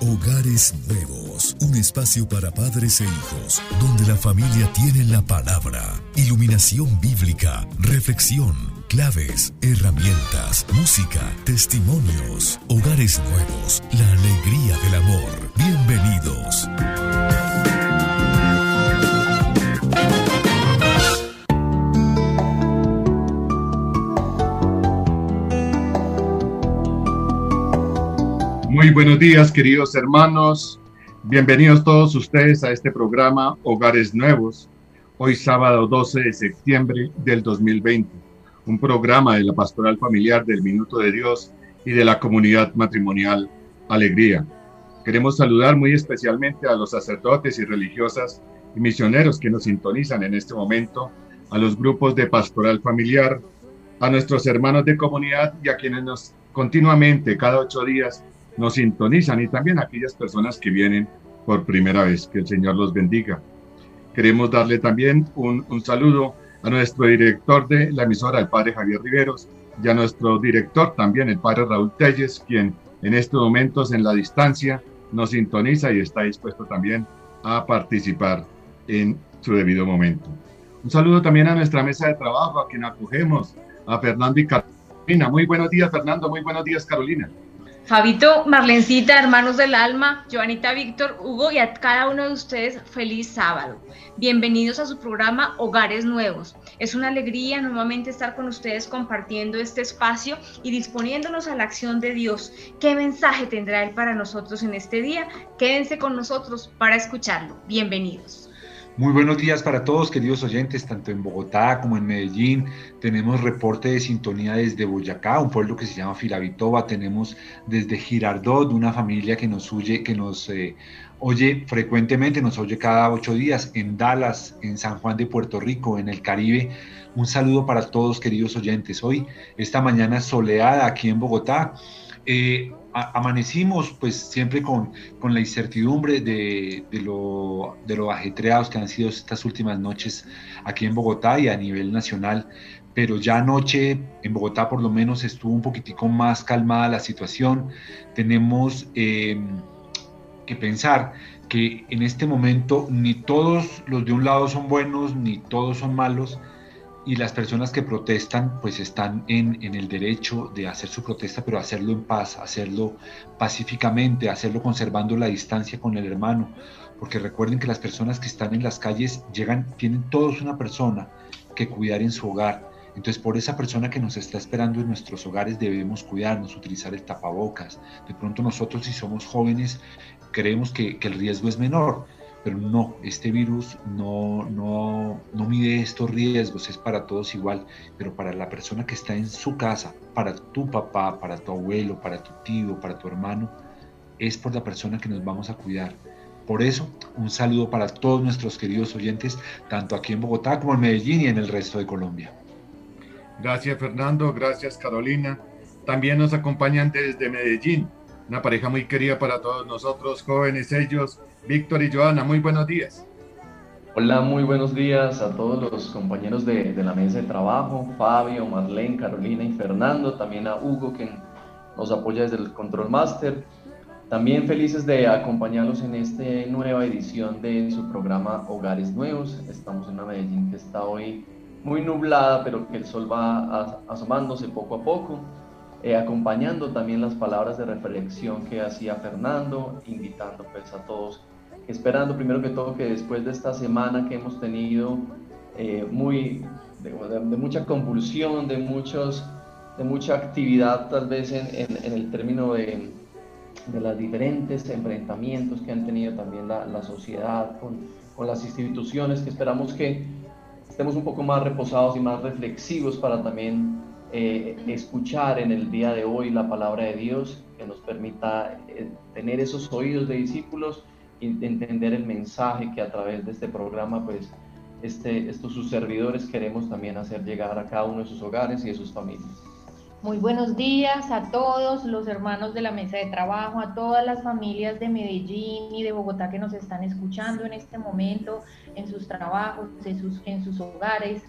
Hogares Nuevos, un espacio para padres e hijos, donde la familia tiene la palabra, iluminación bíblica, reflexión, claves, herramientas, música, testimonios. Hogares Nuevos, la alegría del amor. Bienvenidos. Muy buenos días, queridos hermanos. Bienvenidos todos ustedes a este programa Hogares Nuevos, hoy sábado 12 de septiembre del 2020, un programa de la Pastoral Familiar del Minuto de Dios y de la comunidad matrimonial Alegría. Queremos saludar muy especialmente a los sacerdotes y religiosas y misioneros que nos sintonizan en este momento, a los grupos de Pastoral Familiar, a nuestros hermanos de comunidad y a quienes nos continuamente, cada ocho días, nos sintonizan y también aquellas personas que vienen por primera vez. Que el Señor los bendiga. Queremos darle también un, un saludo a nuestro director de la emisora, el padre Javier Riveros, y a nuestro director también, el padre Raúl Telles, quien en estos momentos en la distancia nos sintoniza y está dispuesto también a participar en su debido momento. Un saludo también a nuestra mesa de trabajo, a quien acogemos, a Fernando y Carolina. Muy buenos días, Fernando. Muy buenos días, Carolina. Fabito, Marlencita, hermanos del alma, Joanita, Víctor, Hugo y a cada uno de ustedes feliz sábado. Bienvenidos a su programa Hogares Nuevos. Es una alegría nuevamente estar con ustedes compartiendo este espacio y disponiéndonos a la acción de Dios. ¿Qué mensaje tendrá Él para nosotros en este día? Quédense con nosotros para escucharlo. Bienvenidos. Muy buenos días para todos, queridos oyentes, tanto en Bogotá como en Medellín. Tenemos reporte de sintonía desde Boyacá, un pueblo que se llama Filavitoba. Tenemos desde Girardot, una familia que nos huye, que nos eh, oye frecuentemente, nos oye cada ocho días. En Dallas, en San Juan de Puerto Rico, en el Caribe. Un saludo para todos, queridos oyentes. Hoy, esta mañana soleada aquí en Bogotá. Eh, amanecimos pues siempre con, con la incertidumbre de, de, lo, de lo ajetreados que han sido estas últimas noches aquí en Bogotá y a nivel nacional, pero ya anoche en Bogotá por lo menos estuvo un poquitico más calmada la situación. Tenemos eh, que pensar que en este momento ni todos los de un lado son buenos, ni todos son malos, y las personas que protestan pues están en, en, el derecho de hacer su protesta, pero hacerlo en paz, hacerlo pacíficamente, hacerlo conservando la distancia con el hermano, porque recuerden que las personas que están en las calles llegan, tienen todos una persona que cuidar en su hogar. Entonces por esa persona que nos está esperando en nuestros hogares debemos cuidarnos, utilizar el tapabocas. De pronto nosotros si somos jóvenes creemos que, que el riesgo es menor, pero no, este virus no, no, no mide estos riesgos, es para todos igual, pero para la persona que está en su casa, para tu papá, para tu abuelo, para tu tío, para tu hermano, es por la persona que nos vamos a cuidar. Por eso, un saludo para todos nuestros queridos oyentes, tanto aquí en Bogotá como en Medellín y en el resto de Colombia. Gracias Fernando, gracias Carolina. También nos acompañan desde Medellín, una pareja muy querida para todos nosotros, jóvenes ellos, Víctor y Joana, muy buenos días. Hola, muy buenos días a todos los compañeros de, de, la mesa de trabajo, Fabio, Marlene, Carolina y Fernando, también a Hugo que nos apoya desde el Control Master. También felices de acompañarlos en esta nueva edición de su programa Hogares Nuevos. Estamos en una Medellín que está hoy muy nublada, pero que el sol va asomándose poco a poco. Eh, acompañando también las palabras de reflexión que hacía Fernando, invitando pues a todos esperando primero que todo que después de esta semana que hemos tenido eh, muy, de, mucha convulsión, de, muchos, de mucha actividad tal vez en, el término de, de los diferentes enfrentamientos que han tenido también la, sociedad con, las instituciones, que esperamos que estemos un poco más reposados y más reflexivos para también eh, escuchar en el día de hoy la palabra de Dios, que nos permita eh, tener esos oídos de discípulos entender el mensaje que a través de este programa, pues, este, estos sus servidores queremos también hacer llegar a cada uno de sus hogares y de sus familias. Muy buenos días a todos los hermanos de la mesa de trabajo, a todas las familias de Medellín y de Bogotá que nos están escuchando en este momento, en sus trabajos, en sus, en sus hogares.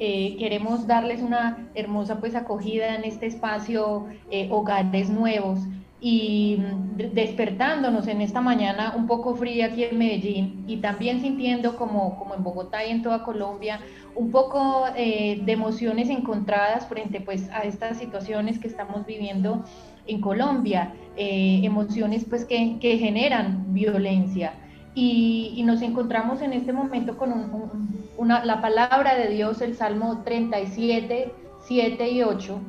Eh, queremos darles una hermosa pues acogida en este espacio eh, Hogares Nuevos y despertándonos en esta mañana un poco fría aquí en Medellín y también sintiendo como, como en Bogotá y en toda Colombia un poco eh, de emociones encontradas frente pues a estas situaciones que estamos viviendo en Colombia, emociones pues que, generan violencia. Y, nos encontramos en este momento con una, la palabra de Dios, el Salmo 37, 7 y 8,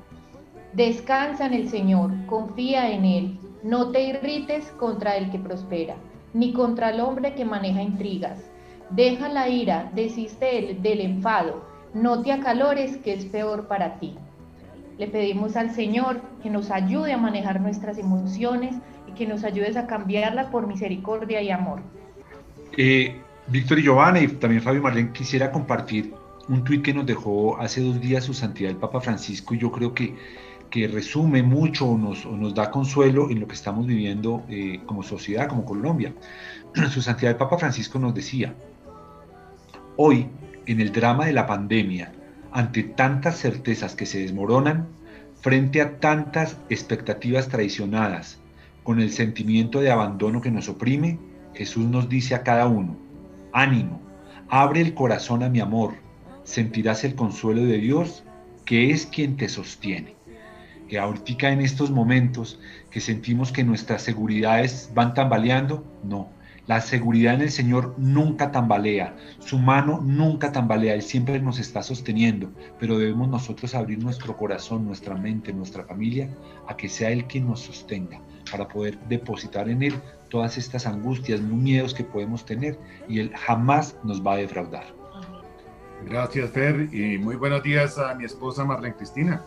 Descansa en el Señor, confía en Él, no te irrites contra el que prospera, ni contra el hombre que maneja intrigas. Deja la ira, desiste del enfado, no te acalores que es peor para ti. Le pedimos al Señor que nos ayude a manejar nuestras emociones y que nos ayudes a cambiarla por misericordia y amor. Eh, Víctor y Giovanna y también Fabio Marlene quisiera compartir un tuit que nos dejó hace dos días su santidad el Papa Francisco y yo creo que que resume mucho o nos, nos, da consuelo en lo que estamos viviendo eh, como sociedad, como Colombia. Su Santidad el Papa Francisco nos decía, hoy, en el drama de la pandemia, ante tantas certezas que se desmoronan, frente a tantas expectativas traicionadas, con el sentimiento de abandono que nos oprime, Jesús nos dice a cada uno, ánimo, abre el corazón a mi amor, sentirás el consuelo de Dios, que es quien te sostiene que ahorita en estos momentos que sentimos que nuestras seguridades van tambaleando, no. La seguridad en el Señor nunca tambalea, su mano nunca tambalea, Él siempre nos está sosteniendo, pero debemos nosotros abrir nuestro corazón, nuestra mente, nuestra familia, a que sea Él quien nos sostenga, para poder depositar en Él todas estas angustias, miedos que podemos tener, y Él jamás nos va a defraudar. Gracias, Fer, y muy buenos días a mi esposa Marlene Cristina.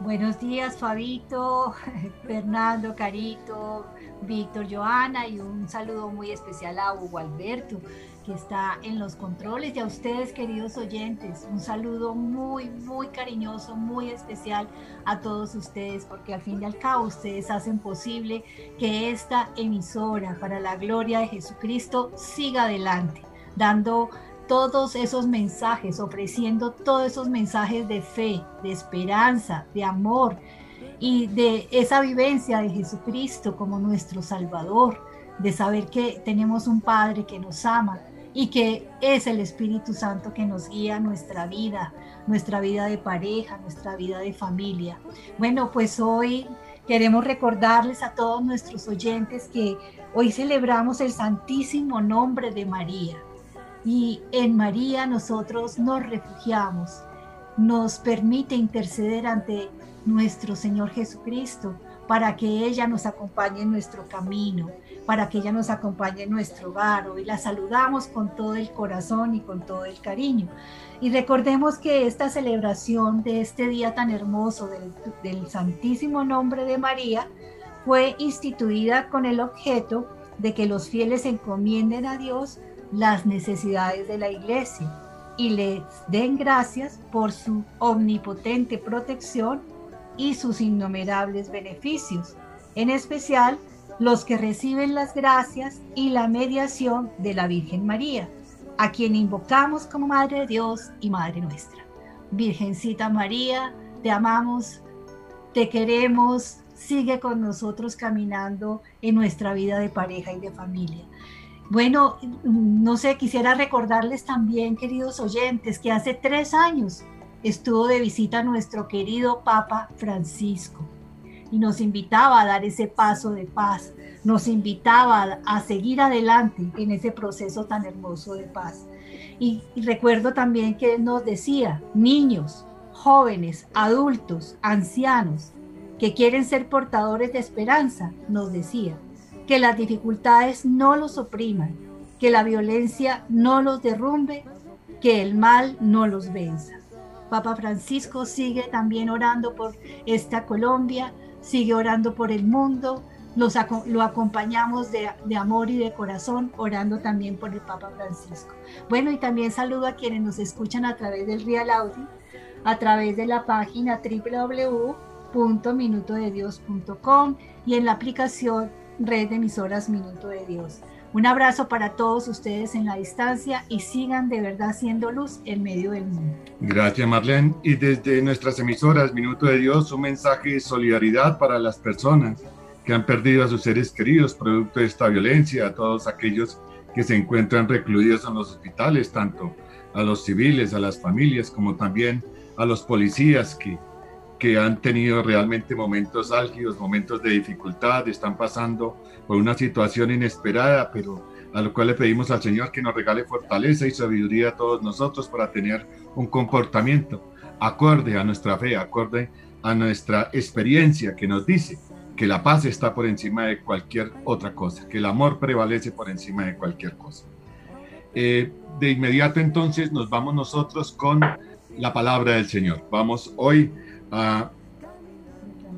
Buenos días, Fabito, Fernando, Carito, Víctor, Joana y un saludo muy especial a Hugo Alberto, que está en los controles, y a ustedes, queridos oyentes. Un saludo muy, muy cariñoso, muy especial a todos ustedes, porque al fin y al cabo ustedes hacen posible que esta emisora para la gloria de Jesucristo siga adelante, dando todos esos mensajes, ofreciendo todos esos mensajes de fe, de esperanza, de amor y de esa vivencia de Jesucristo como nuestro Salvador, de saber que tenemos un Padre que nos ama y que es el Espíritu Santo que nos guía nuestra vida, nuestra vida de pareja, nuestra vida de familia. Bueno, pues hoy queremos recordarles a todos nuestros oyentes que hoy celebramos el santísimo nombre de María y en María nosotros nos refugiamos, nos permite interceder ante nuestro Señor Jesucristo para que ella nos acompañe en nuestro camino, para que ella nos acompañe en nuestro hogar. Hoy la saludamos con todo el corazón y con todo el cariño. Y recordemos que esta celebración de este día tan hermoso del, del Santísimo Nombre de María fue instituida con el objeto de que los fieles encomienden a Dios las necesidades de la iglesia y les den gracias por su omnipotente protección y sus innumerables beneficios, en especial los que reciben las gracias y la mediación de la Virgen María, a quien invocamos como Madre de Dios y Madre nuestra. Virgencita María, te amamos, te queremos, sigue con nosotros caminando en nuestra vida de pareja y de familia. Bueno, no sé, quisiera recordarles también, queridos oyentes, que hace tres años estuvo de visita nuestro querido Papa Francisco y nos invitaba a dar ese paso de paz, nos invitaba a seguir adelante en ese proceso tan hermoso de paz. Y, recuerdo también que nos decía, niños, jóvenes, adultos, ancianos, que quieren ser portadores de esperanza, nos decía, que las dificultades no los opriman, que la violencia no los derrumbe, que el mal no los venza. Papa Francisco sigue también orando por esta Colombia, sigue orando por el mundo, lo acompañamos de, amor y de corazón, orando también por el Papa Francisco. Bueno, y también saludo a quienes nos escuchan a través del Real Audio, a través de la página www.minutodedios.com y en la aplicación red de emisoras Minuto de Dios. Un abrazo para todos ustedes en la distancia y sigan de verdad siendo luz en medio del mundo. Gracias Marlene. Y desde nuestras emisoras Minuto de Dios, un mensaje de solidaridad para las personas que han perdido a sus seres queridos producto de esta violencia, a todos aquellos que se encuentran recluidos en los hospitales, tanto a los civiles, a las familias, como también a los policías que, que han tenido realmente momentos álgidos, momentos de dificultad, están pasando por una situación inesperada, pero a lo cual le pedimos al Señor que nos regale fortaleza y sabiduría a todos nosotros para tener un comportamiento acorde a nuestra fe, acorde a nuestra experiencia que nos dice que la paz está por encima de cualquier otra cosa, que el amor prevalece por encima de cualquier cosa. Eh, de inmediato entonces nos vamos nosotros con la palabra del Señor. Vamos hoy a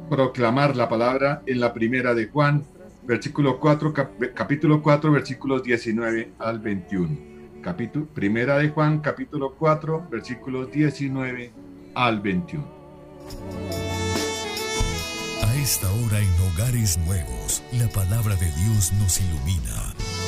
proclamar la palabra en la primera de Juan, versículo 4, capítulo 4, versículos 19 al 21. Capítulo, primera de Juan, capítulo 4, versículos 19 al 21. A esta hora en Hogares Nuevos, la palabra de Dios nos ilumina.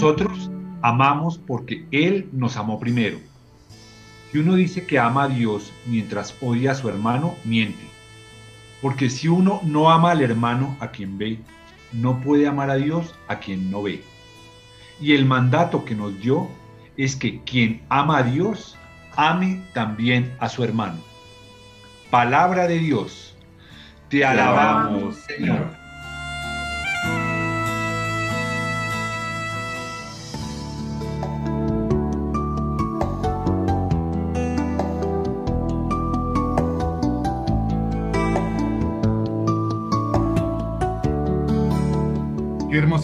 Nosotros amamos porque Él nos amó primero. Si uno dice que ama a Dios mientras odia a su hermano, miente. Porque si uno no ama al hermano a quien ve, no puede amar a Dios a quien no ve. Y el mandato que nos dio es que quien ama a Dios, ame también a su hermano. Palabra de Dios. Te alabamos, Señor.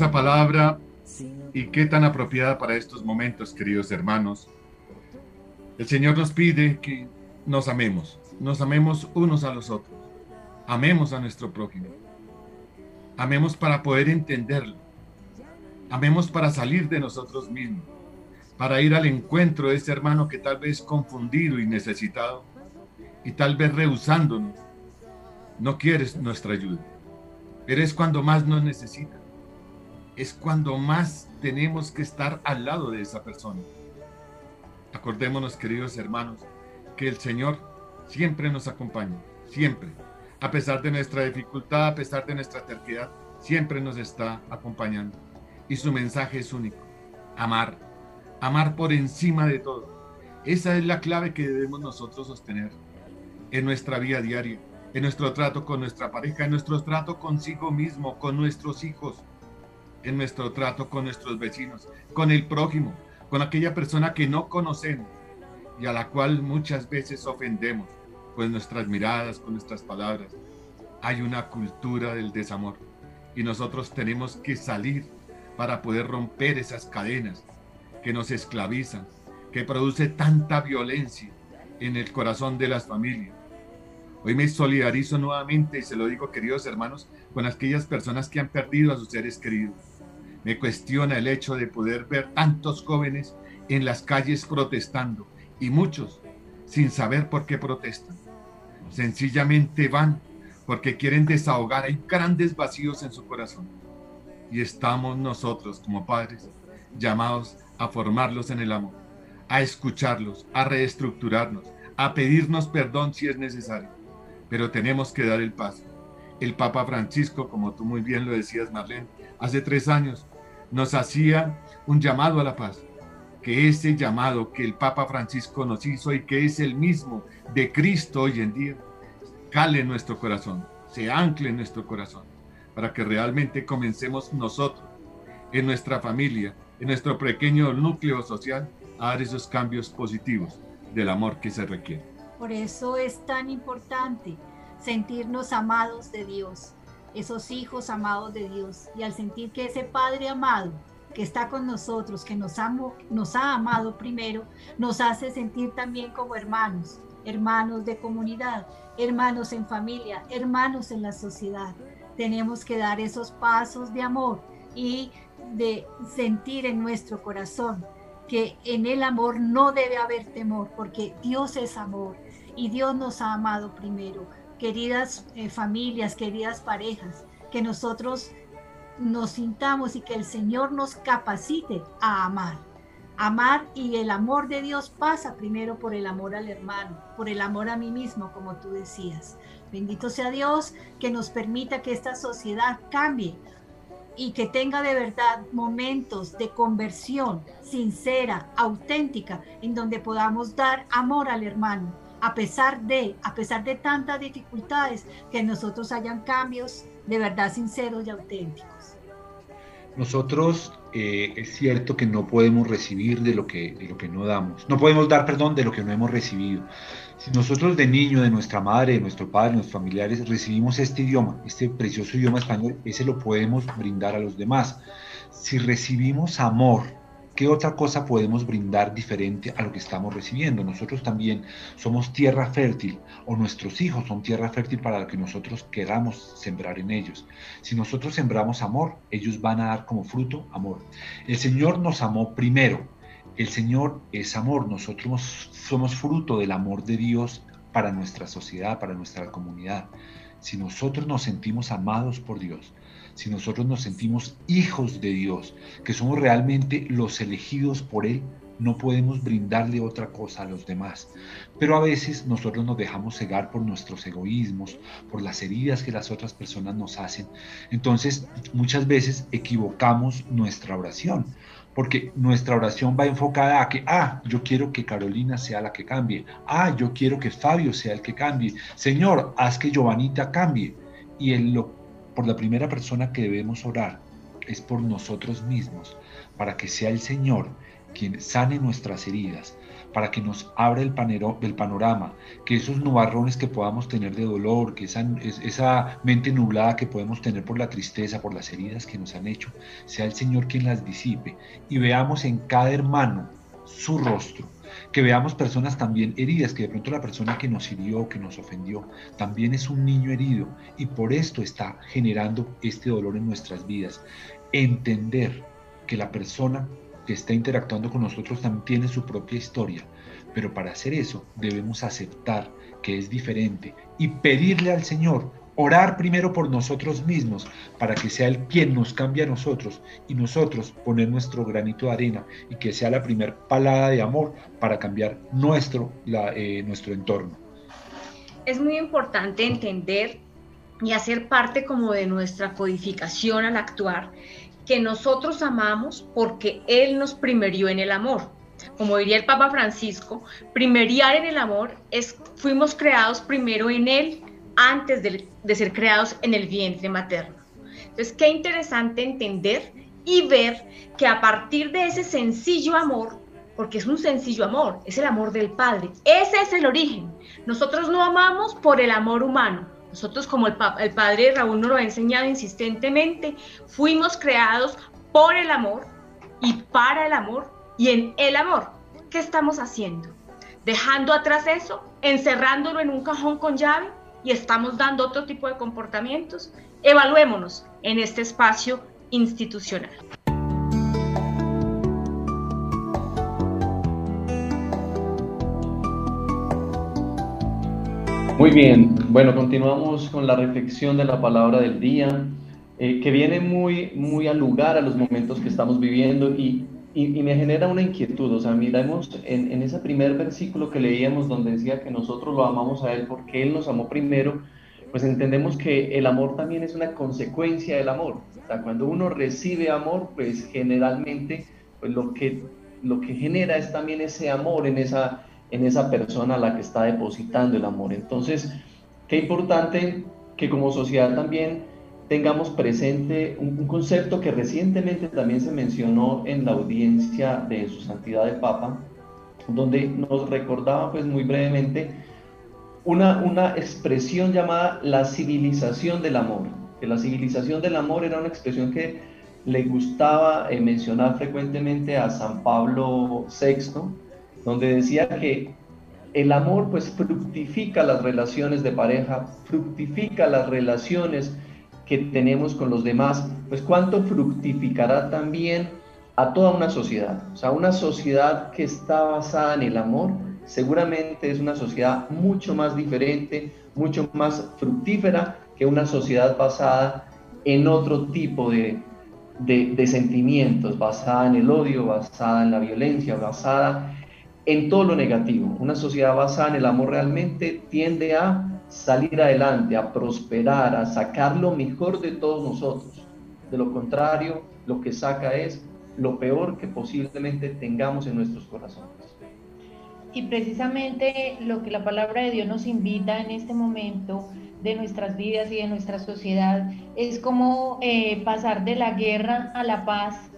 Palabra y qué tan apropiada para estos momentos, queridos hermanos. El Señor nos pide que nos amemos, nos amemos unos a los otros, amemos a nuestro prójimo, amemos para poder entenderlo, amemos para salir de nosotros mismos, para ir al encuentro de ese hermano que tal vez confundido y necesitado y tal vez rehusándonos, no quieres nuestra ayuda, pero es cuando más nos necesita es cuando más tenemos que estar al lado de esa persona. Acordémonos, queridos hermanos, que el Señor siempre nos acompaña, siempre. A pesar de nuestra dificultad, a pesar de nuestra terquedad, siempre nos está acompañando. Y su mensaje es único, amar, amar por encima de todo. Esa es la clave que debemos nosotros sostener en nuestra vida diaria, en nuestro trato con nuestra pareja, en nuestro trato consigo mismo, con nuestros hijos, en nuestro trato con nuestros vecinos, con el prójimo, con aquella persona que no conocemos y a la cual muchas veces ofendemos con nuestras miradas, con nuestras palabras. Hay una cultura del desamor y nosotros tenemos que salir para poder romper esas cadenas que nos esclavizan, que produce tanta violencia en el corazón de las familias. Hoy me solidarizo nuevamente y se lo digo, queridos hermanos, con aquellas personas que han perdido a sus seres queridos me cuestiona el hecho de poder ver tantos jóvenes en las calles protestando y muchos sin saber por qué protestan. Sencillamente van porque quieren desahogar, hay grandes vacíos en su corazón. Y estamos nosotros como padres llamados a formarlos en el amor, a escucharlos, a reestructurarnos, a pedirnos perdón si es necesario. Pero tenemos que dar el paso. El Papa Francisco, como tú muy bien lo decías, Marlene, hace tres años nos hacía un llamado a la paz, que ese llamado que el Papa Francisco nos hizo y que es el mismo de Cristo hoy en día, cale en nuestro corazón, se ancle en nuestro corazón, para que realmente comencemos nosotros, en nuestra familia, en nuestro pequeño núcleo social, a dar esos cambios positivos del amor que se requiere. Por eso es tan importante sentirnos amados de Dios, esos hijos amados de Dios. Y al sentir que ese Padre amado que está con nosotros, que nos, nos ha amado primero, nos hace sentir también como hermanos, hermanos de comunidad, hermanos en familia, hermanos en la sociedad. Tenemos que dar esos pasos de amor y de sentir en nuestro corazón que en el amor no debe haber temor, porque Dios es amor y Dios nos ha amado primero queridas eh, familias, queridas parejas, que nosotros nos sintamos y que el Señor nos capacite a amar. Amar y el amor de Dios pasa primero por el amor al hermano, por el amor a mí mismo, como tú decías. Bendito sea Dios que nos permita que esta sociedad cambie y que tenga de verdad momentos de conversión sincera, auténtica, en donde podamos dar amor al hermano, a pesar de, a pesar de tantas dificultades, que nosotros hayan cambios de verdad sinceros y auténticos. Nosotros eh, es cierto que no podemos recibir de lo, que, de lo que no damos. No podemos dar, perdón, de lo que no hemos recibido. Si nosotros de niño, de nuestra madre, de nuestro padre, de nuestros familiares, recibimos este idioma, este precioso idioma español, ese lo podemos brindar a los demás. Si recibimos amor, ¿Qué otra cosa podemos brindar diferente a lo que estamos recibiendo? Nosotros también somos tierra fértil o nuestros hijos son tierra fértil para lo que nosotros queramos sembrar en ellos. Si nosotros sembramos amor, ellos van a dar como fruto amor. El Señor nos amó primero. El Señor es amor. Nosotros somos fruto del amor de Dios para nuestra sociedad, para nuestra comunidad. Si nosotros nos sentimos amados por Dios, si nosotros nos sentimos hijos de Dios, que somos realmente los elegidos por Él, no podemos brindarle otra cosa a los demás. Pero a veces nosotros nos dejamos cegar por nuestros egoísmos, por las heridas que las otras personas nos hacen. Entonces, muchas veces equivocamos nuestra oración, porque nuestra oración va enfocada a que, ah, yo quiero que Carolina sea la que cambie, ah, yo quiero que Fabio sea el que cambie, Señor, haz que Giovanita cambie. Y el, lo por la primera persona que debemos orar es por nosotros mismos, para que sea el Señor quien sane nuestras heridas, para que nos abra el, panero, panorama, que esos nubarrones que podamos tener de dolor, que esa mente nublada que podemos tener por la tristeza, por las heridas que nos han hecho, sea el Señor quien las disipe y veamos en cada hermano su rostro, que veamos personas también heridas, que de pronto la persona que nos hirió, que nos ofendió, también es un niño herido y por esto está generando este dolor en nuestras vidas. Entender que la persona que está interactuando con nosotros también tiene su propia historia, pero para hacer eso debemos aceptar que es diferente y pedirle al Señor orar primero por nosotros mismos para que sea el quien nos cambie a nosotros y nosotros poner nuestro granito de arena y que sea la primer palada de amor para cambiar nuestro, eh, nuestro entorno. Es muy importante entender y hacer parte como de nuestra codificación al actuar que nosotros amamos porque Él nos primerió en el amor. Como diría el Papa Francisco, primeriar en el amor es fuimos creados primero en Él antes de, ser creados en el vientre materno. Entonces, qué interesante entender y ver que a partir de ese sencillo amor, porque es un sencillo amor, es el amor del Padre, ese es el origen. Nosotros no amamos por el amor humano. Nosotros, como el, el Padre Raúl nos lo ha enseñado insistentemente, fuimos creados por el amor y para el amor y en el amor. ¿Qué estamos haciendo? Dejando atrás eso, encerrándolo en un cajón con llave y estamos dando otro tipo de comportamientos, evaluémonos en este espacio institucional. Muy bien, bueno, continuamos con la reflexión de la palabra del día, eh, que viene muy, muy al lugar a los momentos que estamos viviendo y y, me genera una inquietud, o sea, miremos en, en, ese primer versículo que leíamos donde decía que nosotros lo amamos a Él porque Él nos amó primero, pues entendemos que el amor también es una consecuencia del amor. O sea, cuando uno recibe amor, pues generalmente pues lo, que, lo que genera es también ese amor en esa, en esa persona a la que está depositando el amor. Entonces, qué importante que como sociedad también tengamos presente un, concepto que recientemente también se mencionó en la audiencia de su santidad el Papa, donde nos recordaba pues muy brevemente una, una expresión llamada la civilización del amor, que la civilización del amor era una expresión que le gustaba eh, mencionar frecuentemente a San Pablo VI, donde decía que el amor pues fructifica las relaciones de pareja, fructifica las relaciones que tenemos con los demás, pues cuánto fructificará también a toda una sociedad. O sea, una sociedad que está basada en el amor, seguramente es una sociedad mucho más diferente, mucho más fructífera que una sociedad basada en otro tipo de, de, sentimientos, basada en el odio, basada en la violencia, basada en todo lo negativo. Una sociedad basada en el amor realmente tiende a salir adelante, a prosperar, a sacar lo mejor de todos nosotros. De lo contrario, lo que saca es lo peor que posiblemente tengamos en nuestros corazones. Y precisamente lo que la palabra de Dios nos invita en este momento de nuestras vidas y de nuestra sociedad es como eh, pasar de la guerra a la paz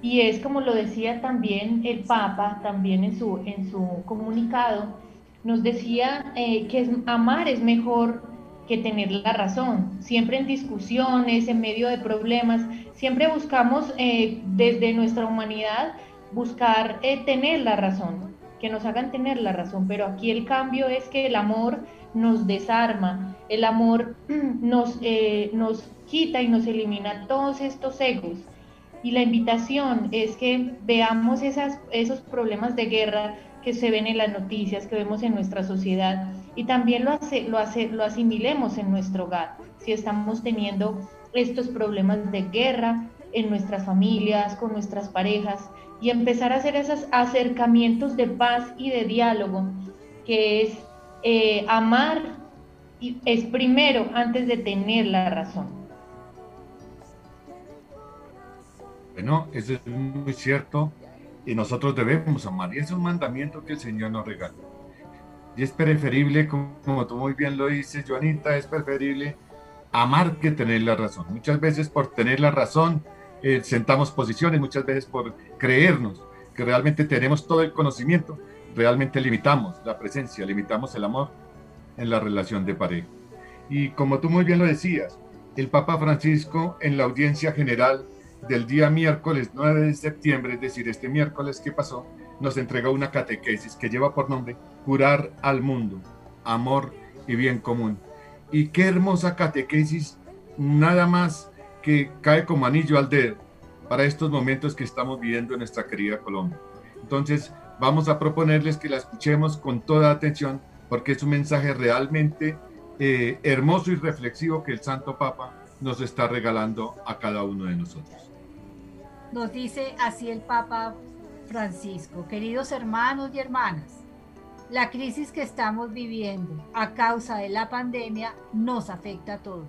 y es como lo decía también el Papa, también en su, en su comunicado, nos decía eh, que amar es mejor que tener la razón. Siempre en discusiones, en medio de problemas, siempre buscamos eh, desde nuestra humanidad buscar tener la razón, que nos hagan tener la razón, pero aquí el cambio es que el amor nos desarma, el amor nos, eh, nos quita y nos elimina todos estos egos. Y la invitación es que veamos esos problemas de guerra que se ven en las noticias, que vemos en nuestra sociedad y también lo, hace, lo, hace, lo asimilemos en nuestro hogar. Si estamos teniendo estos problemas de guerra en nuestras familias, con nuestras parejas y empezar a hacer esos acercamientos de paz y de diálogo, que es eh, amar es primero antes de tener la razón. Bueno, eso es muy cierto y nosotros debemos amar y es un mandamiento que el Señor nos regala. Y es preferible, como, tú muy bien lo dices, Joanita, es preferible amar que tener la razón. Muchas veces por tener la razón eh, sentamos posiciones, muchas veces por creernos que realmente tenemos todo el conocimiento, realmente limitamos la presencia, limitamos el amor en la relación de pareja. Y como tú muy bien lo decías, el Papa Francisco en la audiencia general del día miércoles 9 de septiembre, es decir, este miércoles que pasó, nos entregó una catequesis que lleva por nombre Curar al mundo, amor y bien común. Y qué hermosa catequesis, nada más que cae como anillo al dedo para estos momentos que estamos viviendo en nuestra querida Colombia. Entonces, vamos a proponerles que la escuchemos con toda atención porque es un mensaje realmente eh, hermoso y reflexivo que el Santo Papa nos está regalando a cada uno de nosotros. Nos dice así el Papa Francisco, queridos hermanos y hermanas, la crisis que estamos viviendo a causa de la pandemia nos afecta a todos.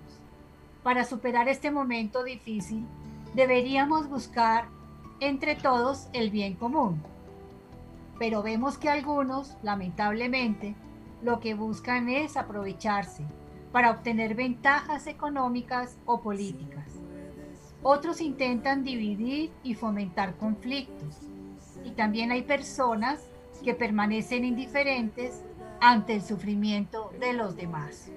Para superar este momento difícil, deberíamos buscar entre todos el bien común pero vemos que algunos, lamentablemente, lo que buscan es aprovecharse para obtener ventajas económicas o políticas. Otros intentan dividir y fomentar conflictos. Y también hay personas que permanecen indiferentes ante el sufrimiento de los demás.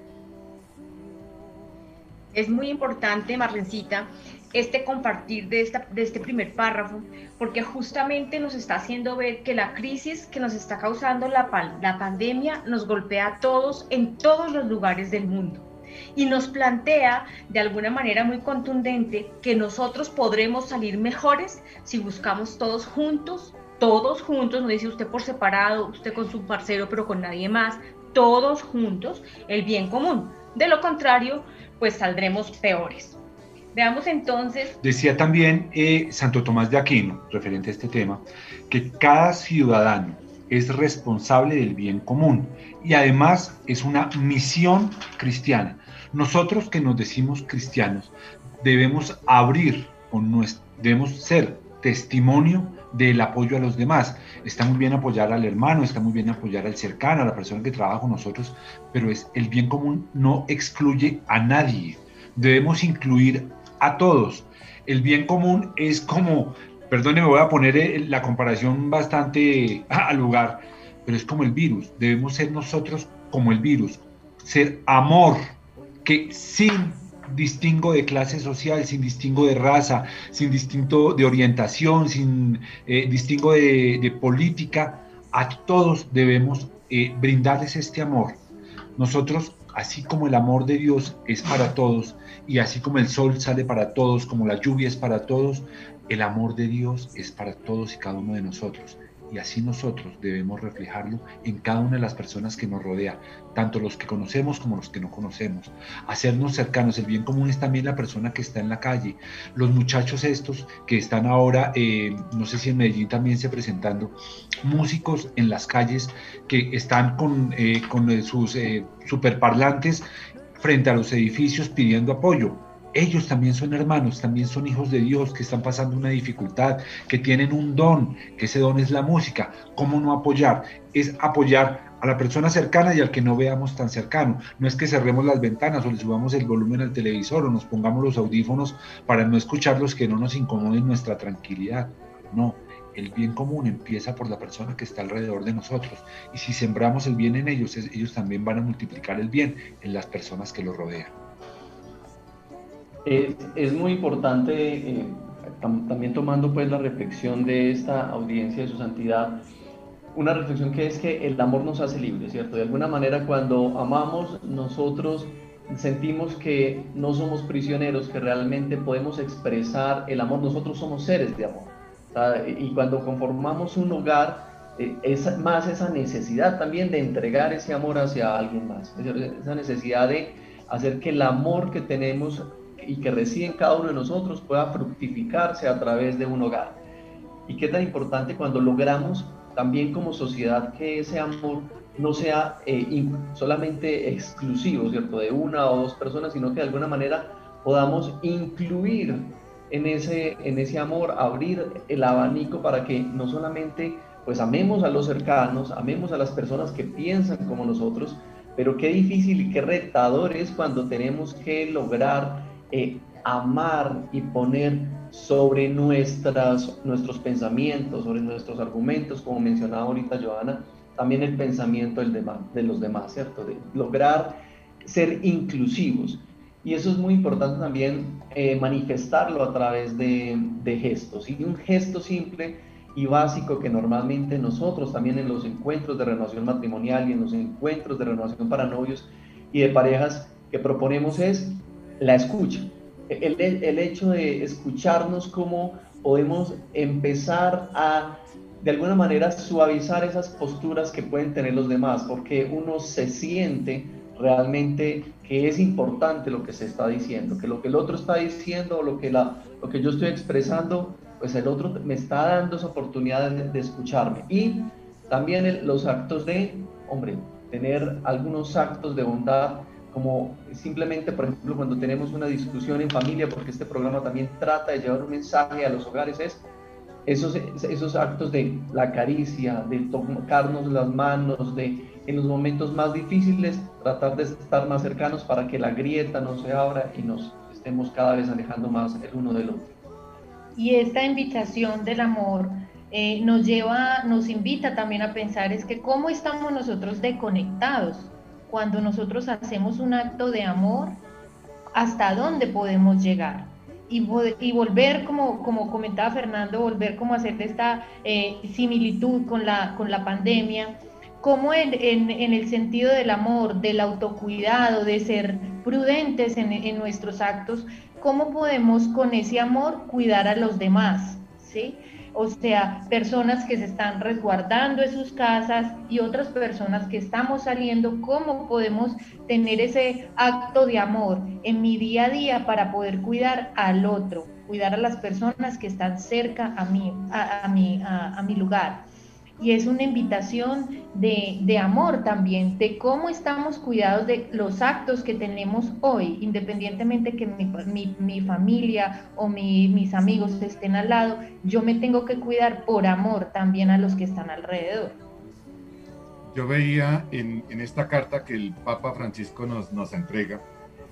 Es muy importante, Marlencita, este compartir de, esta, de este primer párrafo, porque justamente nos está haciendo ver que la crisis que nos está causando la, la pandemia nos golpea a todos en todos los lugares del mundo y nos plantea de alguna manera muy contundente que nosotros podremos salir mejores si buscamos todos juntos, todos juntos, no dice usted por separado, usted con su parcero, pero con nadie más, todos juntos, el bien común. De lo contrario, pues saldremos peores. Veamos entonces. Decía también eh, Santo Tomás de Aquino, referente a este tema, que cada ciudadano es responsable del bien común y además es una misión cristiana. Nosotros que nos decimos cristianos debemos abrir, o debemos ser testimonio del apoyo a los demás. Está muy bien apoyar al hermano, está muy bien apoyar al cercano, a la persona que trabaja con nosotros, pero es el bien común no excluye a nadie. Debemos incluir a todos. El bien común es como, perdone, me voy a poner eh, la comparación bastante al lugar, pero es como el virus. Debemos ser nosotros como el virus, ser amor, que sin distingo de clase social, sin distingo de raza, sin distinto de orientación, sin eh, distingo de, política, a todos debemos eh, brindarles este amor. Nosotros, así como el amor de Dios es para todos, y así como el sol sale para todos, como la lluvia es para todos, el amor de Dios es para todos y cada uno de nosotros. Y así nosotros debemos reflejarlo en cada una de las personas que nos rodea, tanto los que conocemos como los que no conocemos. Hacernos cercanos, el bien común es también la persona que está en la calle. Los muchachos estos que están ahora, eh, no sé si en Medellín también se presentando, músicos en las calles que están con, eh, con sus eh, superparlantes frente a los edificios pidiendo apoyo ellos también son hermanos, también son hijos de Dios que están pasando una dificultad, que tienen un don, que ese don es la música. ¿Cómo no apoyar? Es apoyar a la persona cercana y al que no veamos tan cercano. No es que cerremos las ventanas o le subamos el volumen al televisor o nos pongamos los audífonos para no escuchar los que no nos incomoden nuestra tranquilidad. No, el bien común empieza por la persona que está alrededor de nosotros. Y si sembramos el bien en ellos, ellos también van a multiplicar el bien en las personas que los rodean. Es, muy importante, eh, también tomando pues la reflexión de esta audiencia de su santidad, una reflexión que es que el amor nos hace libres, ¿cierto? De alguna manera cuando amamos nosotros sentimos que no somos prisioneros, que realmente podemos expresar el amor, nosotros somos seres de amor. Y cuando conformamos un hogar, eh, es más esa necesidad también de entregar ese amor hacia alguien más, esa necesidad de hacer que el amor que tenemos y que reside en cada uno de nosotros pueda fructificarse a través de un hogar. Y qué tan importante cuando logramos también como sociedad que ese amor no sea eh, solamente exclusivo, ¿cierto? De una o dos personas, sino que de alguna manera podamos incluir en ese, en ese amor, abrir el abanico para que no solamente pues amemos a los cercanos, amemos a las personas que piensan como nosotros, pero qué difícil y qué retador es cuando tenemos que lograr eh, amar y poner sobre nuestras, nuestros pensamientos, sobre nuestros argumentos, como mencionaba ahorita Joana, también el pensamiento del de los demás, ¿cierto? De lograr ser inclusivos. Y eso es muy importante también eh, manifestarlo a través de, de, gestos. Y un gesto simple y básico que normalmente nosotros también en los encuentros de renovación matrimonial y en los encuentros de renovación para novios y de parejas que proponemos es la escucha. El, el hecho de escucharnos cómo podemos empezar a de alguna manera suavizar esas posturas que pueden tener los demás, porque uno se siente realmente que es importante lo que se está diciendo, que lo que el otro está diciendo o lo que, lo que yo estoy expresando, pues el otro me está dando esa oportunidad de, escucharme. Y también los actos de, hombre, tener algunos actos de bondad como simplemente, por ejemplo, cuando tenemos una discusión en familia, porque este programa también trata de llevar un mensaje a los hogares, es esos, esos actos de la caricia, de tocarnos las manos, de en los momentos más difíciles tratar de estar más cercanos para que la grieta no se abra y nos estemos cada vez alejando más el uno del otro. Y esta invitación del amor eh, nos lleva, nos invita también a pensar es que cómo estamos nosotros desconectados cuando nosotros hacemos un acto de amor, hasta dónde podemos llegar. Y, y volver, como, como comentaba Fernando, volver como a hacer esta eh, similitud con la, con la pandemia, como en, en, el sentido del amor, del autocuidado, de ser prudentes en, en nuestros actos, cómo podemos con ese amor cuidar a los demás, ¿sí? O sea, personas que se están resguardando en sus casas y otras personas que estamos saliendo, ¿cómo podemos tener ese acto de amor en mi día a día para poder cuidar al otro, cuidar a las personas que están cerca a mí, a, a, a mi lugar? Y es una invitación de, amor también, de cómo estamos cuidados de los actos que tenemos hoy, independientemente que mi, familia o mis amigos estén al lado, yo me tengo que cuidar por amor también a los que están alrededor. Yo veía en, esta carta que el Papa Francisco nos, nos entrega,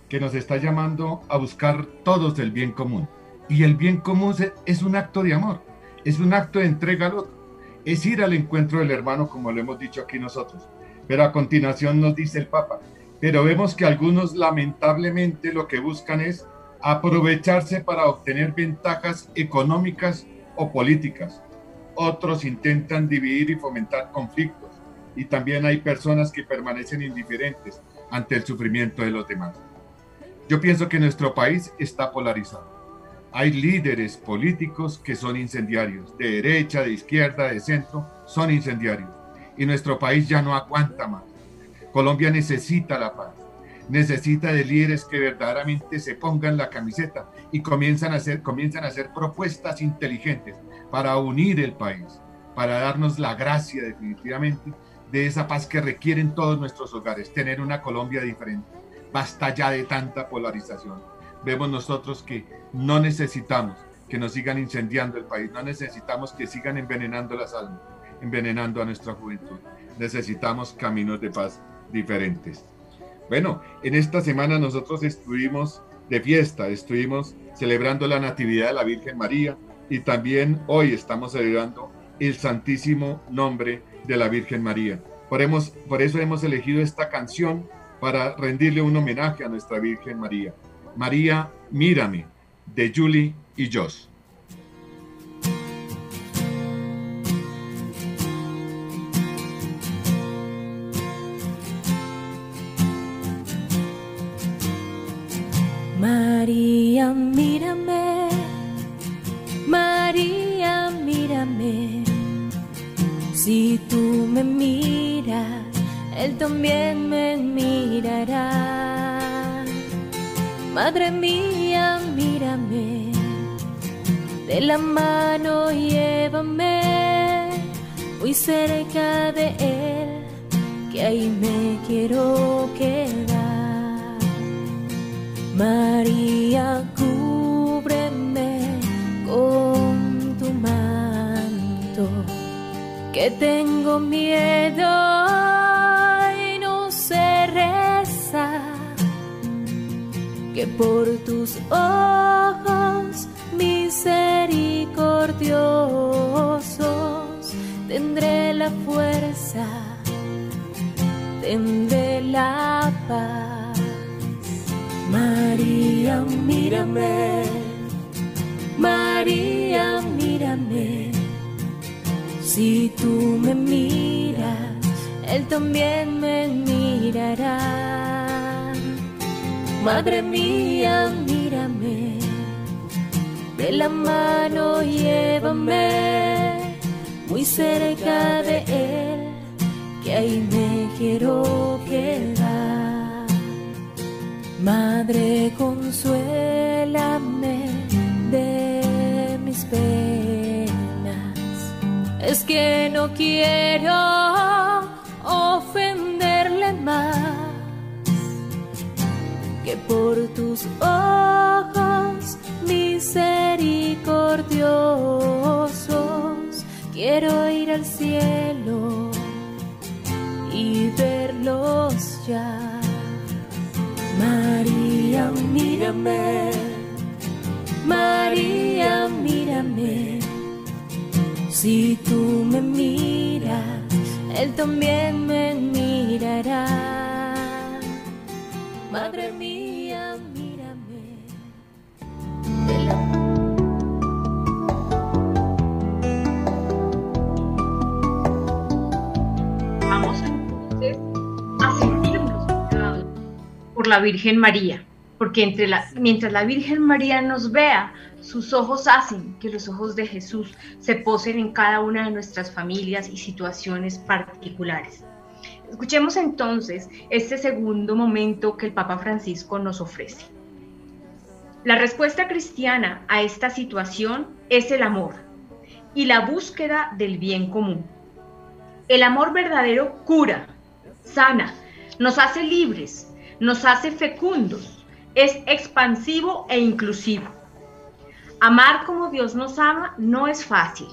que nos está llamando a buscar todos el bien común. Y el bien común es un acto de amor, es un acto de entrega al otro es ir al encuentro del hermano, como lo hemos dicho aquí nosotros. Pero a continuación nos dice el Papa, pero vemos que algunos lamentablemente lo que buscan es aprovecharse para obtener ventajas económicas o políticas. Otros intentan dividir y fomentar conflictos. Y también hay personas que permanecen indiferentes ante el sufrimiento de los demás. Yo pienso que nuestro país está polarizado. Hay líderes políticos que son incendiarios, de derecha, de izquierda, de centro, son incendiarios. Y nuestro país ya no aguanta más. Colombia necesita la paz, necesita de líderes que verdaderamente se pongan la camiseta y comienzan a hacer, propuestas inteligentes para unir el país, para darnos la gracia definitivamente de esa paz que requieren todos nuestros hogares, tener una Colombia diferente. Basta ya de tanta polarización. Vemos nosotros que no necesitamos que nos sigan incendiando el país, no necesitamos que sigan envenenando las almas, envenenando a nuestra juventud. Necesitamos caminos de paz diferentes. Bueno, en esta semana nosotros estuvimos de fiesta, estuvimos celebrando la Natividad de la Virgen María y también hoy estamos celebrando el Santísimo Nombre de la Virgen María. Por, por eso hemos elegido esta canción para rendirle un homenaje a nuestra Virgen María. María, mírame, de Julie y Joss. María, mírame, María, mírame. Si tú me miras, Él también me mirará. Madre mía, mírame, de la mano llévame. Muy cerca de Él, que ahí me quiero quedar. María, que por tus ojos misericordiosos tendré la fuerza, tendré la paz. María, mírame, María, mírame. Si tú me miras, Él también me mirará. Madre mía, mírame, de la mano llévame muy cerca de Él, que ahí me quiero quedar. Madre, consuélame de mis penas. Es que no quiero por tus ojos misericordiosos quiero ir al cielo y verlos ya. María, mírame, María, mírame. Si tú me miras, Él también me mirará. Madre mía, Vamos a sentirnos por la Virgen María, porque mientras la Virgen María nos vea, sus ojos hacen que los ojos de Jesús se posen en cada una de nuestras familias y situaciones particulares. Escuchemos entonces este segundo momento que el Papa Francisco nos ofrece. La respuesta cristiana a esta situación es el amor y la búsqueda del bien común. El amor verdadero cura, sana, nos hace libres, nos hace fecundos, es expansivo e inclusivo. Amar como Dios nos ama no es fácil,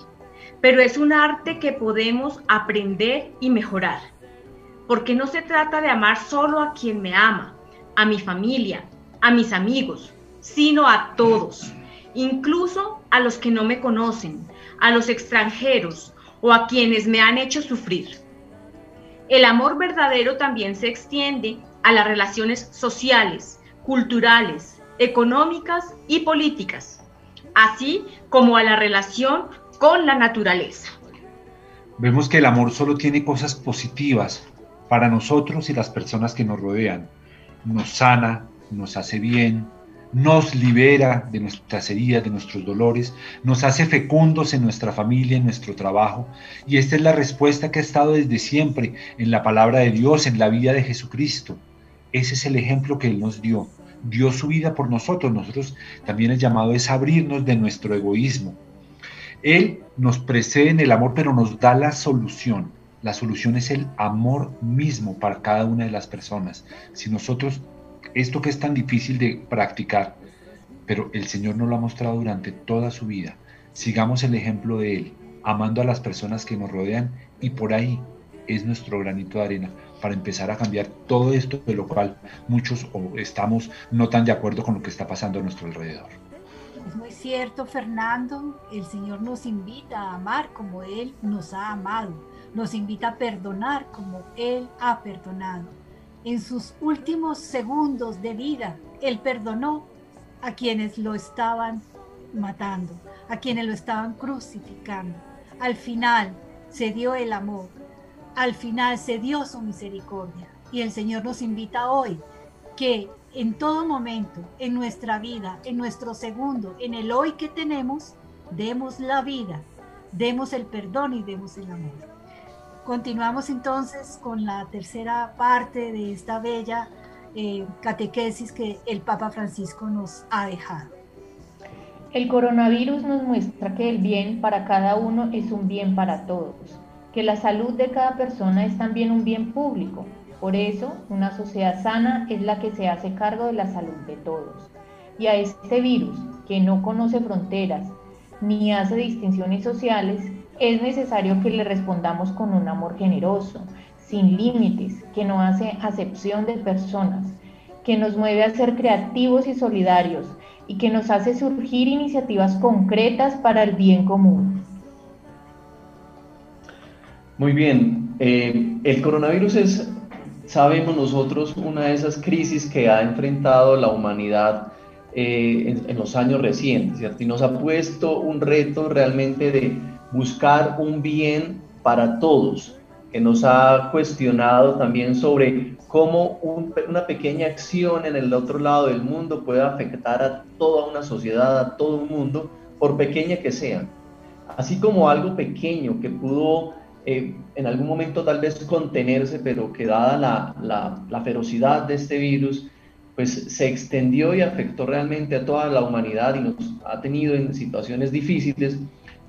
pero es un arte que podemos aprender y mejorar. Porque no se trata de amar solo a quien me ama, a mi familia, a mis amigos, sino a todos, incluso a los que no me conocen, a los extranjeros o a quienes me han hecho sufrir. El amor verdadero también se extiende a las relaciones sociales, culturales, económicas y políticas, así como a la relación con la naturaleza. Vemos que el amor solo tiene cosas positivas para nosotros y las personas que nos rodean. Nos sana, nos hace bien, nos libera de nuestras heridas, de nuestros dolores, nos hace fecundos en nuestra familia, en nuestro trabajo. Y esta es la respuesta que ha estado desde siempre en la palabra de Dios, en la vida de Jesucristo. Ese es el ejemplo que Él nos dio. Dio su vida por nosotros. Nosotros también el llamado es abrirnos de nuestro egoísmo. Él nos precede en el amor, pero nos da la solución. La solución es el amor mismo para cada una de las personas. Si nosotros esto que es tan difícil de practicar, pero el Señor nos lo ha mostrado durante toda su vida. Sigamos el ejemplo de Él, amando a las personas que nos rodean y por ahí es nuestro granito de arena para empezar a cambiar todo esto de lo cual muchos estamos no tan de acuerdo con lo que está pasando a nuestro alrededor. Es muy cierto, Fernando, el Señor nos invita a amar como Él nos ha amado, nos invita a perdonar como Él ha perdonado en sus últimos segundos de vida, Él perdonó a quienes lo estaban matando, a quienes lo estaban crucificando. Al final se dio el amor, al final se dio su misericordia. Y el Señor nos invita hoy que en todo momento, en nuestra vida, en nuestro segundo, en el hoy que tenemos, demos la vida, demos el perdón y demos el amor. Continuamos entonces con la tercera parte de esta bella eh, catequesis que el Papa Francisco nos ha dejado. El coronavirus nos muestra que el bien para cada uno es un bien para todos, que la salud de cada persona es también un bien público. Por eso, una sociedad sana es la que se hace cargo de la salud de todos. Y a este virus, que no conoce fronteras ni hace distinciones sociales, es necesario que le respondamos con un amor generoso, sin límites, que no hace acepción de personas, que nos mueve a ser creativos y solidarios y que nos hace surgir iniciativas concretas para el bien común. Muy bien, eh, el coronavirus es, sabemos nosotros, una de esas crisis que ha enfrentado la humanidad eh, en, los años recientes, ¿cierto? Y nos ha puesto un reto realmente de buscar un bien para todos, que nos ha cuestionado también sobre cómo una pequeña acción en el otro lado del mundo puede afectar a toda una sociedad, a todo un mundo, por pequeña que sea. Así como algo pequeño que pudo eh, en algún momento tal vez contenerse, pero que dada la, la, la ferocidad de este virus, pues se extendió y afectó realmente a toda la humanidad y nos ha tenido en situaciones difíciles,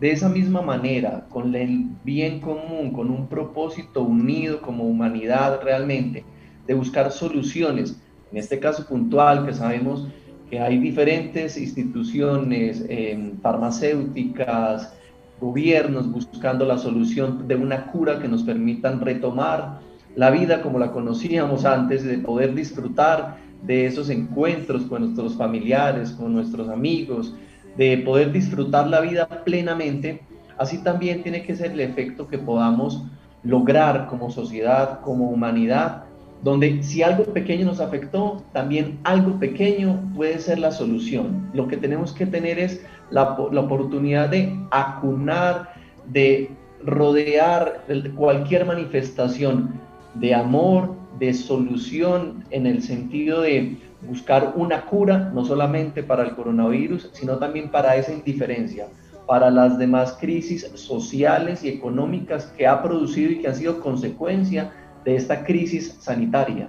de esa misma manera, con el bien común, con un propósito unido como humanidad realmente, de buscar soluciones, en este caso puntual, que sabemos que hay diferentes instituciones eh, farmacéuticas, gobiernos buscando la solución de una cura que nos permitan retomar la vida como la conocíamos antes, de poder disfrutar de esos encuentros con nuestros familiares, con nuestros amigos, de poder disfrutar la vida plenamente, así también tiene que ser el efecto que podamos lograr como sociedad, como humanidad, donde si algo pequeño nos afectó, también algo pequeño puede ser la solución. Lo que tenemos que tener es la, la oportunidad de acunar, de rodear cualquier manifestación de amor, de solución en el sentido de buscar una cura, no solamente para el coronavirus, sino también para esa indiferencia, para las demás crisis sociales y económicas que ha producido y que han sido consecuencia de esta crisis sanitaria.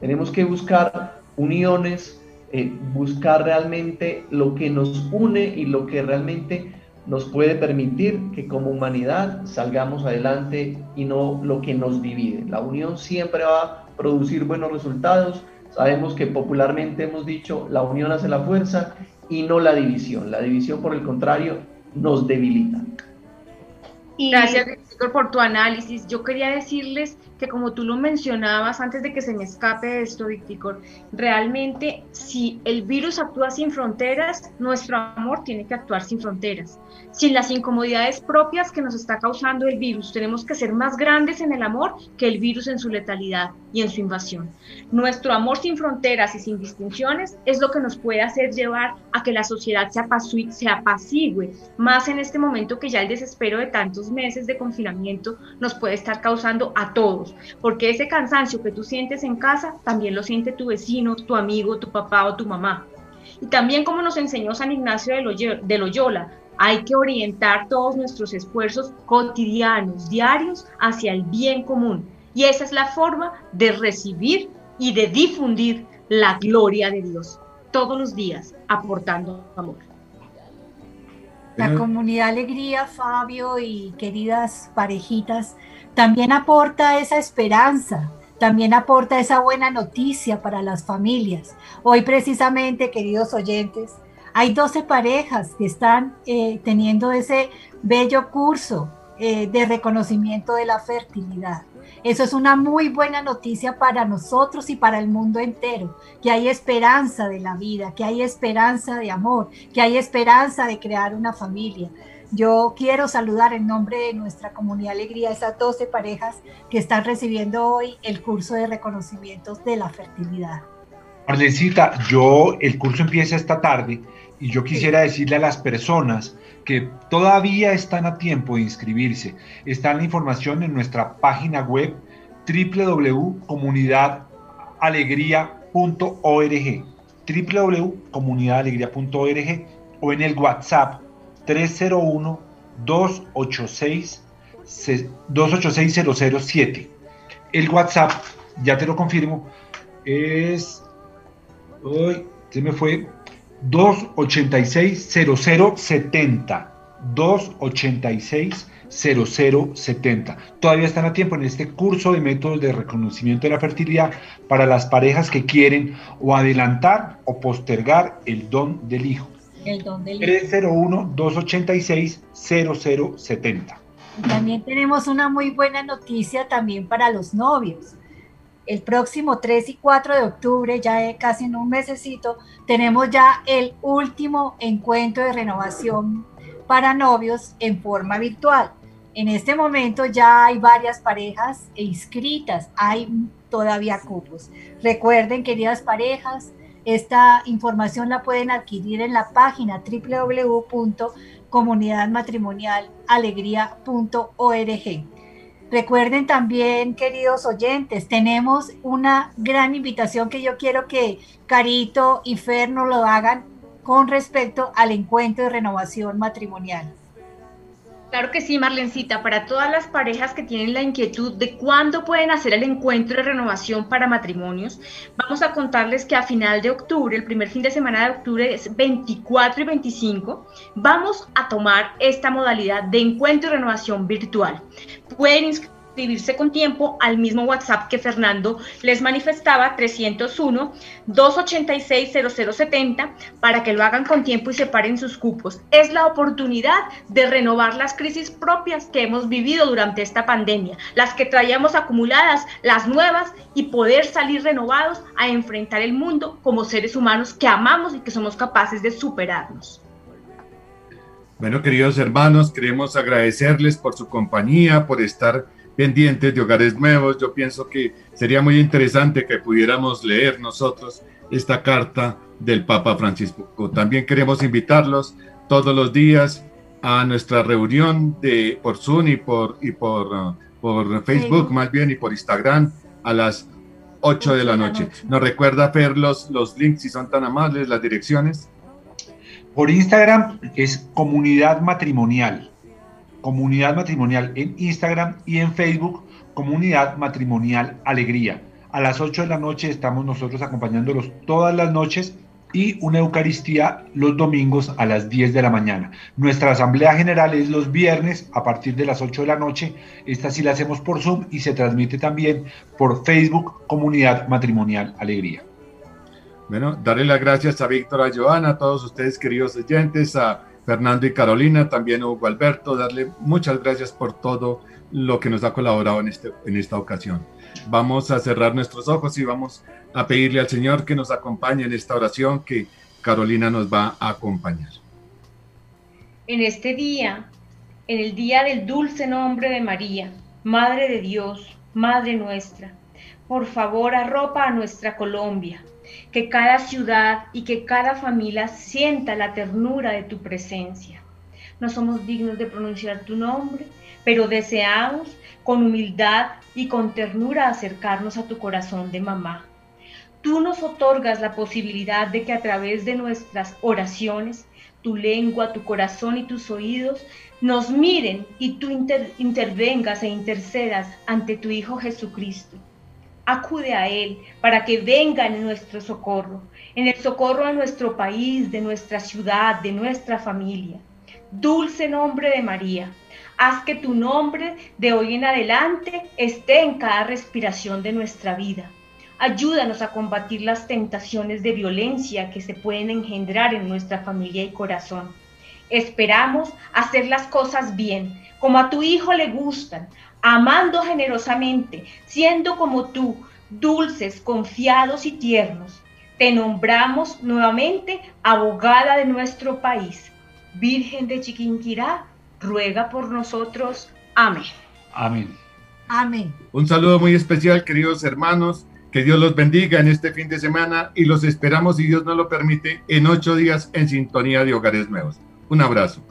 Tenemos que buscar uniones, eh, buscar realmente lo que nos une y lo que realmente nos puede permitir que como humanidad salgamos adelante y no lo que nos divide. La unión siempre va a producir buenos resultados Sabemos que popularmente hemos dicho la unión hace la fuerza y no la división. La división, por el contrario, nos debilita. Gracias, Víctor, por tu análisis. Yo quería decirles que como tú lo mencionabas antes de que se me escape esto, Víctor, realmente si el virus actúa sin fronteras, nuestro amor tiene que actuar sin fronteras sin las incomodidades propias que nos está causando el virus. Tenemos que ser más grandes en el amor que el virus en su letalidad y en su invasión. Nuestro amor sin fronteras y sin distinciones es lo que nos puede hacer llevar a que la sociedad se, se apacigüe, más en este momento que ya el desespero de tantos meses de confinamiento nos puede estar causando a todos, porque ese cansancio que tú sientes en casa también lo siente tu vecino, tu amigo, tu papá o tu mamá Y también como nos enseñó San Ignacio de Loyola, hay que orientar todos nuestros esfuerzos cotidianos, diarios, hacia el bien común. Y esa es la forma de recibir y de difundir la gloria de Dios todos los días, aportando amor. La comunidad Alegría, Fabio y queridas parejitas, también aporta esa esperanza, también aporta esa buena noticia para las familias. Hoy precisamente, queridos oyentes, hay 12 parejas que están eh, teniendo ese bello curso eh, de reconocimiento de la fertilidad. Eso es una muy buena noticia para nosotros y para el mundo entero, que hay esperanza de la vida, que hay esperanza de amor, que hay esperanza de crear una familia. Yo quiero saludar en nombre de nuestra comunidad Alegría a esas 12 parejas que están recibiendo hoy el curso de reconocimientos de la fertilidad. Marlecita, yo, el curso empieza esta tarde y yo quisiera decirle a las personas que todavía están a tiempo de inscribirse. Está la información en nuestra página web www.comunidadalegría.org www.comunidadalegría.org o en el WhatsApp 301 286 286 007. El WhatsApp, ya te lo confirmo, es hoy se me fue 286-0070. 286-0070. Todavía están a tiempo en este curso de métodos de reconocimiento de la fertilidad para las parejas que quieren o adelantar o postergar el don del hijo. El don del hijo. 301-286-0070. También tenemos una muy buena noticia también para los novios el próximo 3 y 4 de octubre, ya casi en un mesecito, tenemos ya el último encuentro de renovación para novios en forma virtual. En este momento ya hay varias parejas inscritas, hay todavía cupos. Recuerden, queridas parejas, esta información la pueden adquirir en la página www.comunidadmatrimonialalegría.org. Recuerden también, queridos oyentes, tenemos una gran invitación que yo quiero que Carito y Fer nos lo hagan con respecto al encuentro de renovación matrimonial. Claro que sí, Marlencita, para todas las parejas que tienen la inquietud de cuándo pueden hacer el encuentro de renovación para matrimonios, vamos a contarles que a final de octubre, el primer fin de semana de octubre es 24 y 25, vamos a tomar esta modalidad de encuentro de renovación virtual. Pueden inscribirse inscribirse con tiempo al mismo WhatsApp que Fernando les manifestaba, 301-286-0070, para que lo hagan con tiempo y separen sus cupos. Es la oportunidad de renovar las crisis propias que hemos vivido durante esta pandemia, las que traíamos acumuladas, las nuevas, y poder salir renovados a enfrentar el mundo como seres humanos que amamos y que somos capaces de superarnos. Bueno, queridos hermanos, queremos agradecerles por su compañía, por estar pendientes de hogares nuevos. Yo pienso que sería muy interesante que pudiéramos leer nosotros esta carta del Papa Francisco. También queremos invitarlos todos los días a nuestra reunión de por Zoom y por y por, uh, por Facebook más bien y por Instagram a las 8 de la noche. Nos recuerda ver los, los links si son tan amables, las direcciones. Por Instagram es comunidad matrimonial. Comunidad Matrimonial en Instagram y en Facebook, Comunidad Matrimonial Alegría. A las 8 de la noche estamos nosotros acompañándolos todas las noches y una Eucaristía los domingos a las 10 de la mañana. Nuestra Asamblea General es los viernes a partir de las 8 de la noche. Esta sí la hacemos por Zoom y se transmite también por Facebook Comunidad Matrimonial Alegría. Bueno, darle las gracias a Víctor, a Joana, a todos ustedes queridos oyentes, a Fernando y Carolina, también Hugo Alberto, darle muchas gracias por todo lo que nos ha colaborado en, este, en esta ocasión. Vamos a cerrar nuestros ojos y vamos a pedirle al Señor que nos acompañe en esta oración que Carolina nos va a acompañar. En este día, en el día del dulce nombre de María, Madre de Dios, Madre nuestra, por favor arropa a nuestra Colombia que cada ciudad y que cada familia sienta la ternura de tu presencia. No somos dignos de pronunciar tu nombre, pero deseamos con humildad y con ternura acercarnos a tu corazón de mamá. Tú nos otorgas la posibilidad de que a través de nuestras oraciones, tu lengua, tu corazón y tus oídos nos miren y tú intervengas e intercedas ante tu Hijo Jesucristo. Acude a Él para que venga en nuestro socorro, en el socorro de nuestro país, de nuestra ciudad, de nuestra familia. Dulce nombre de María, haz que tu nombre de hoy en adelante esté en cada respiración de nuestra vida. Ayúdanos a combatir las tentaciones de violencia que se pueden engendrar en nuestra familia y corazón. Esperamos hacer las cosas bien, como a tu Hijo le gustan, amando generosamente, siendo como tú, dulces, confiados y tiernos. Te nombramos nuevamente abogada de nuestro país. Virgen de Chiquinquirá, ruega por nosotros. Amén. Amén. Amén. Un saludo muy especial, queridos hermanos. Que Dios los bendiga en este fin de semana y los esperamos, si Dios nos lo permite, en ocho días en sintonía de Hogares Nuevos. Un abrazo.